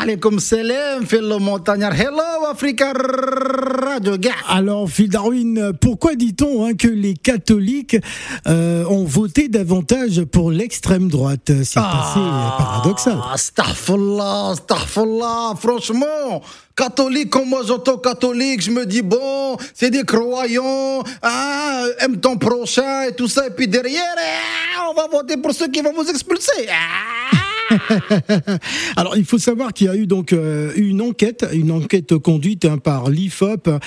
Alaikum salam, Phil le montagnard. Hello, Africa Radio. Alors, Phil Darwin, pourquoi dit-on hein, que les catholiques euh, ont voté davantage pour l'extrême droite? C'est assez euh, paradoxal. Ah, Astaghfirullah, astaghfirullah, franchement. Catholique, comme moi j'entends catholique, je me dis bon, c'est des croyants, hein, aime ton prochain et tout ça, et puis derrière, eh, on va voter pour ceux qui vont vous expulser. Ah. Alors, il faut savoir qu'il y a eu donc euh, une enquête, une enquête conduite hein, par l'IFOP, euh,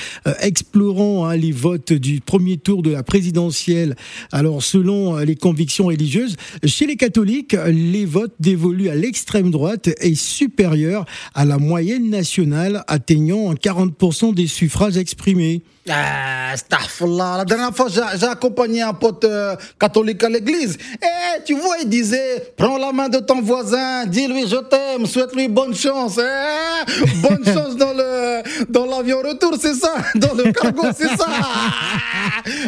explorant hein, les votes du premier tour de la présidentielle. Alors, selon euh, les convictions religieuses, chez les catholiques, les votes dévolus à l'extrême droite est supérieur à la moyenne nationale, atteignant 40% des suffrages exprimés. Ah, astaghfirullah. La dernière fois, j'ai accompagné un pote euh, catholique à l'église. Et tu vois, il disait Prends la main de ton voisin, dis-lui je t'aime, souhaite-lui bonne chance. Eh, bonne chance dans dans l'avion retour, c'est ça Dans le cargo, c'est ça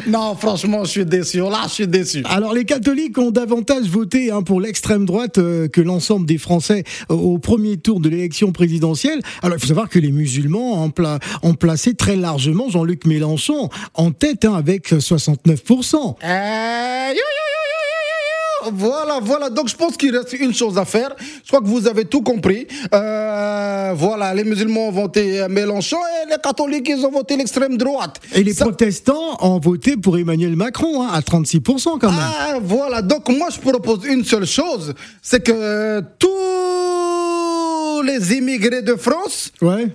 Non, franchement, je suis déçu. Là, je suis déçu. Alors les catholiques ont davantage voté hein, pour l'extrême droite euh, que l'ensemble des Français euh, au premier tour de l'élection présidentielle. Alors il faut savoir que les musulmans ont, pla- ont placé très largement Jean-Luc Mélenchon en tête hein, avec 69%. Eh, yo, yo, Voilà, voilà. Donc, je pense qu'il reste une chose à faire. Je crois que vous avez tout compris. Euh, voilà, les musulmans ont voté Mélenchon et les catholiques, ils ont voté l'extrême droite. Et les Ça- protestants ont voté pour Emmanuel Macron hein, à 36% quand même. Ah, voilà. Donc, moi, je propose une seule chose. C'est que tous les immigrés de France, Ouais.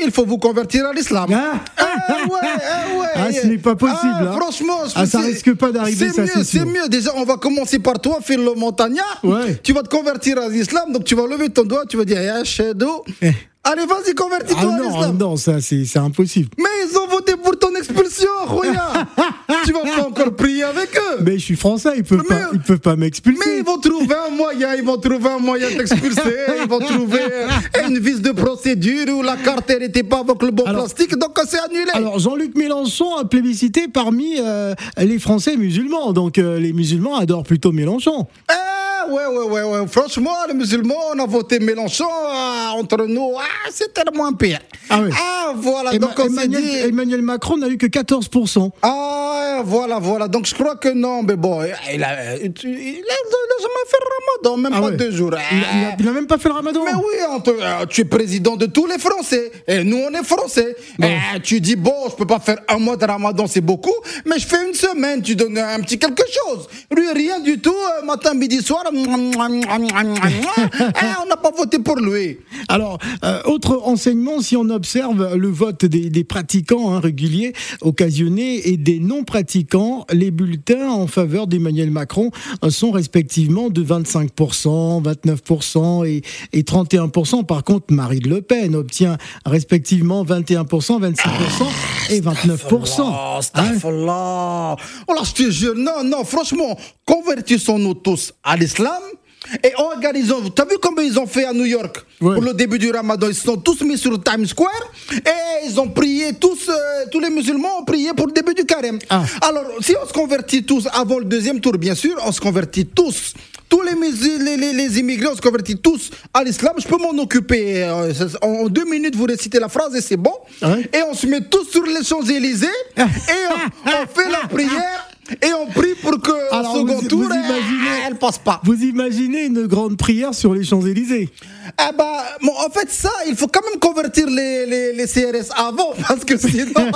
Il faut vous convertir à l'islam. Ah. Ah ouais, ah ouais. Ah, ce n'est pas possible, Ah, hein. Franchement, Ah, ça c'est- risque pas d'arriver, ça, mieux, c'est. C'est mieux. Déjà, on va commencer par toi, Phil le montagnard. Ouais. Tu vas te convertir à l'islam, donc tu vas lever ton doigt, tu vas dire, eh, Shadow. Eh. Allez, vas-y, convertis-toi Ah à non, l'islam. non, ça c'est c'est impossible. Mais ils ont voté pour ton expulsion, Roya. tu vas pas encore prier avec eux. Mais je suis français, ils peuvent Mais- pas, ils peuvent pas Mais m'expulser. ils vont trouver un moyen, ils vont trouver un moyen d'expulser, ils vont trouver une vis de procédure où la carte n'était pas avec le bon Alors- plastique, donc c'est annulé. Alors Jean-Luc Mélenchon a plébiscité parmi euh, les Français musulmans, donc euh, les musulmans adorent plutôt Mélenchon. Eh, ouais, ouais, ouais, ouais. Franchement, les musulmans, on a voté Mélenchon ah, entre nous. Ah, c'est tellement pire. Ah oui. voilà. Donc on Emmanuel, dit. Emmanuel Macron n'a eu que 14%. Ah, voilà, voilà. Donc je crois que non, mais bon, il a, il a, jamais fait le ramadan, même Ah pas ouais. deux jours. Il n'a même pas fait le ramadan. Mais oui, te- euh, tu es président de tous les Français. Et nous, on est Français. Eh, tu dis, bon, je peux pas faire un mois de ramadan, c'est beaucoup, mais je fais une semaine, tu donnes un petit quelque chose. Lui, rien du tout, euh, matin, midi, soir. Eh, on n'a pas voté pour lui. Alors, euh, autre enseignement, si on observe le vote des, des pratiquants hein, réguliers, occasionnés, et des non-pratiquants, les bulletins en faveur d'Emmanuel Macron sont respectivement de 25%, 29% et, et 31%. Par contre, Marine Le Pen obtient respectivement 21%, 26% et 29%. Oh, Hein. Oh là, je te jure, non, non, franchement, convertissons-nous tous à l'islam. Et organisons, t'as vu comment ils ont fait à New York Ouais. pour le début du ramadan? Ils se sont tous mis sur Times Square et ils ont prié, tous, euh, tous les musulmans ont prié pour le début du carême. Ah. Alors, si on se convertit tous avant le deuxième tour, bien sûr, on se convertit tous. Tous les, les, les, les immigrés, on se convertit tous à l'islam. Je peux m'en occuper. euh, En deux minutes, vous récitez la phrase et c'est bon. Ouais. Et on se met tous sur les Champs-Élysées et on, on fait la prière et on prie pour que au second vous- tour, vous eh, elle passe pas. Vous imaginez une grande prière sur les Champs-Élysées Ah bah, bon, en fait, ça, il faut quand même convertir les, les, les CRS avant parce que sinon.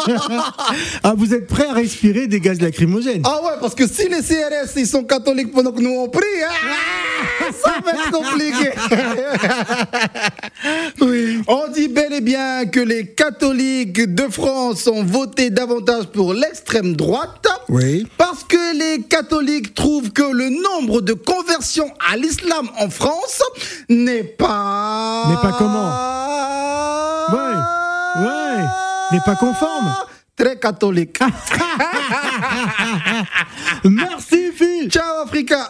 Ah, vous êtes prêt à respirer des gaz lacrymogènes Ah ouais, parce que si les CRS ils sont catholiques pendant que nous on prie, ah, ça va être compliqué. Oui. On dit bel et bien que les catholiques de France ont voté davantage pour l'extrême droite. Oui. Les catholiques trouvent que le nombre de conversions à l'islam en France n'est pas. N'est pas comment Ouais. Ouais. N'est pas conforme. Très catholique. Merci Phil Ciao Africa